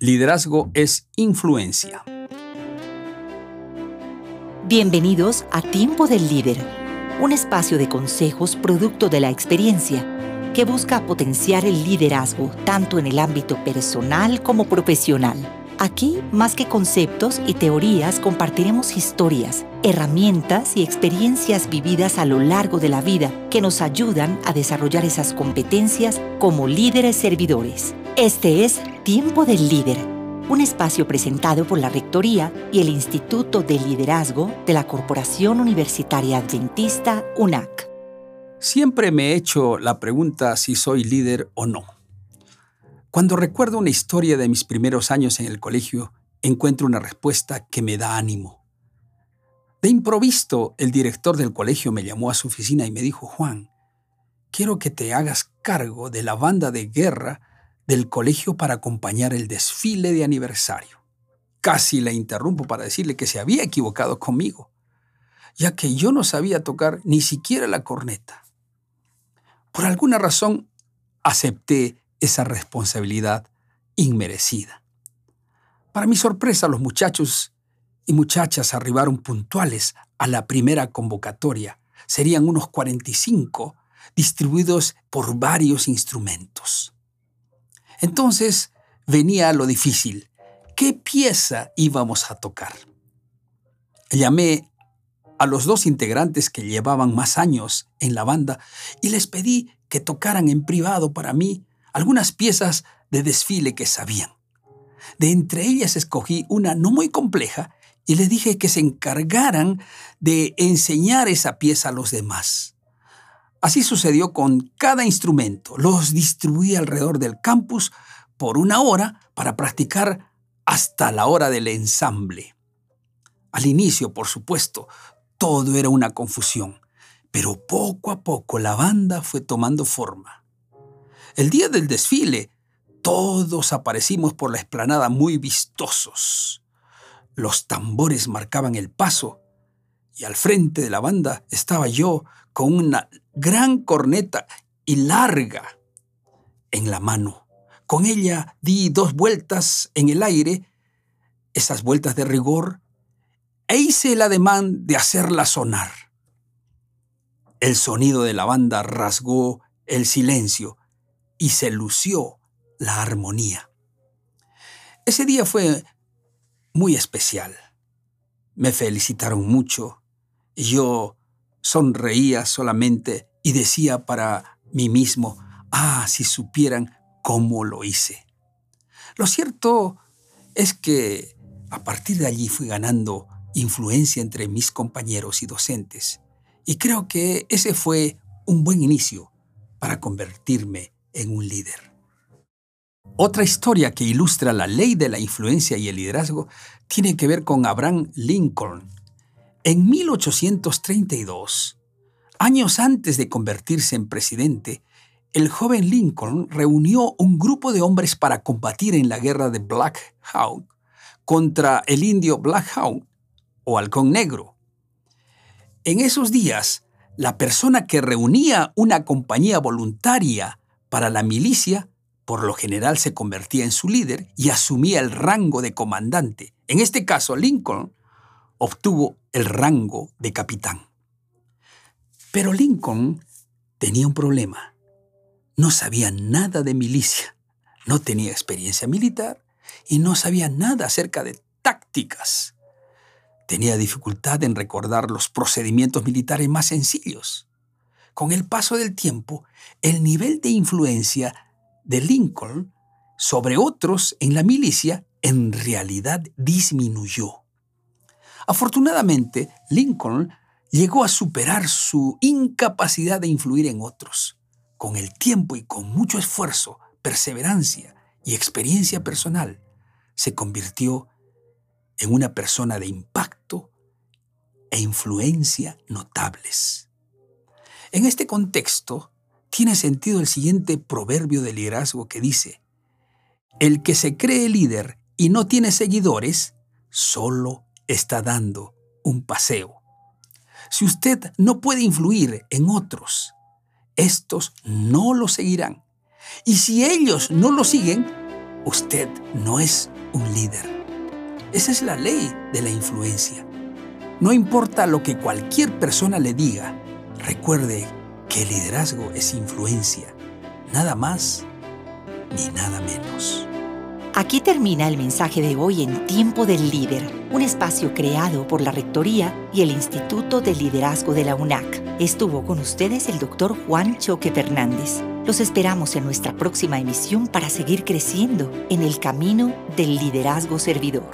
Liderazgo es influencia. Bienvenidos a Tiempo del Líder, un espacio de consejos producto de la experiencia que busca potenciar el liderazgo tanto en el ámbito personal como profesional. Aquí, más que conceptos y teorías, compartiremos historias, herramientas y experiencias vividas a lo largo de la vida que nos ayudan a desarrollar esas competencias como líderes servidores. Este es Tiempo del Líder, un espacio presentado por la Rectoría y el Instituto de Liderazgo de la Corporación Universitaria Adventista UNAC. Siempre me he hecho la pregunta si soy líder o no. Cuando recuerdo una historia de mis primeros años en el colegio, encuentro una respuesta que me da ánimo. De improviso, el director del colegio me llamó a su oficina y me dijo, Juan, quiero que te hagas cargo de la banda de guerra del colegio para acompañar el desfile de aniversario. Casi la interrumpo para decirle que se había equivocado conmigo, ya que yo no sabía tocar ni siquiera la corneta. Por alguna razón acepté esa responsabilidad inmerecida. Para mi sorpresa, los muchachos y muchachas arribaron puntuales a la primera convocatoria. Serían unos 45 distribuidos por varios instrumentos. Entonces venía lo difícil. ¿Qué pieza íbamos a tocar? Llamé a los dos integrantes que llevaban más años en la banda y les pedí que tocaran en privado para mí algunas piezas de desfile que sabían. De entre ellas escogí una no muy compleja y les dije que se encargaran de enseñar esa pieza a los demás. Así sucedió con cada instrumento. Los distribuí alrededor del campus por una hora para practicar hasta la hora del ensamble. Al inicio, por supuesto, todo era una confusión, pero poco a poco la banda fue tomando forma. El día del desfile, todos aparecimos por la explanada muy vistosos. Los tambores marcaban el paso y al frente de la banda estaba yo con una gran corneta y larga en la mano. Con ella di dos vueltas en el aire, esas vueltas de rigor, e hice el ademán de hacerla sonar. El sonido de la banda rasgó el silencio y se lució la armonía. Ese día fue muy especial. Me felicitaron mucho y yo sonreía solamente y decía para mí mismo, ah, si supieran cómo lo hice. Lo cierto es que a partir de allí fui ganando influencia entre mis compañeros y docentes y creo que ese fue un buen inicio para convertirme en un líder. Otra historia que ilustra la ley de la influencia y el liderazgo tiene que ver con Abraham Lincoln. En 1832, años antes de convertirse en presidente, el joven Lincoln reunió un grupo de hombres para combatir en la guerra de Black Hawk contra el indio Black Hawk o halcón negro. En esos días, la persona que reunía una compañía voluntaria para la milicia, por lo general se convertía en su líder y asumía el rango de comandante. En este caso, Lincoln obtuvo el rango de capitán. Pero Lincoln tenía un problema. No sabía nada de milicia, no tenía experiencia militar y no sabía nada acerca de tácticas. Tenía dificultad en recordar los procedimientos militares más sencillos con el paso del tiempo, el nivel de influencia de Lincoln sobre otros en la milicia en realidad disminuyó. Afortunadamente, Lincoln llegó a superar su incapacidad de influir en otros. Con el tiempo y con mucho esfuerzo, perseverancia y experiencia personal, se convirtió en una persona de impacto e influencia notables. En este contexto, tiene sentido el siguiente proverbio de liderazgo que dice, el que se cree líder y no tiene seguidores, solo está dando un paseo. Si usted no puede influir en otros, estos no lo seguirán. Y si ellos no lo siguen, usted no es un líder. Esa es la ley de la influencia. No importa lo que cualquier persona le diga, recuerde que el liderazgo es influencia, nada más ni nada menos. Aquí termina el mensaje de hoy en Tiempo del Líder, un espacio creado por la Rectoría y el Instituto de Liderazgo de la UNAC. Estuvo con ustedes el doctor Juan Choque Fernández. Los esperamos en nuestra próxima emisión para seguir creciendo en el camino del liderazgo servidor.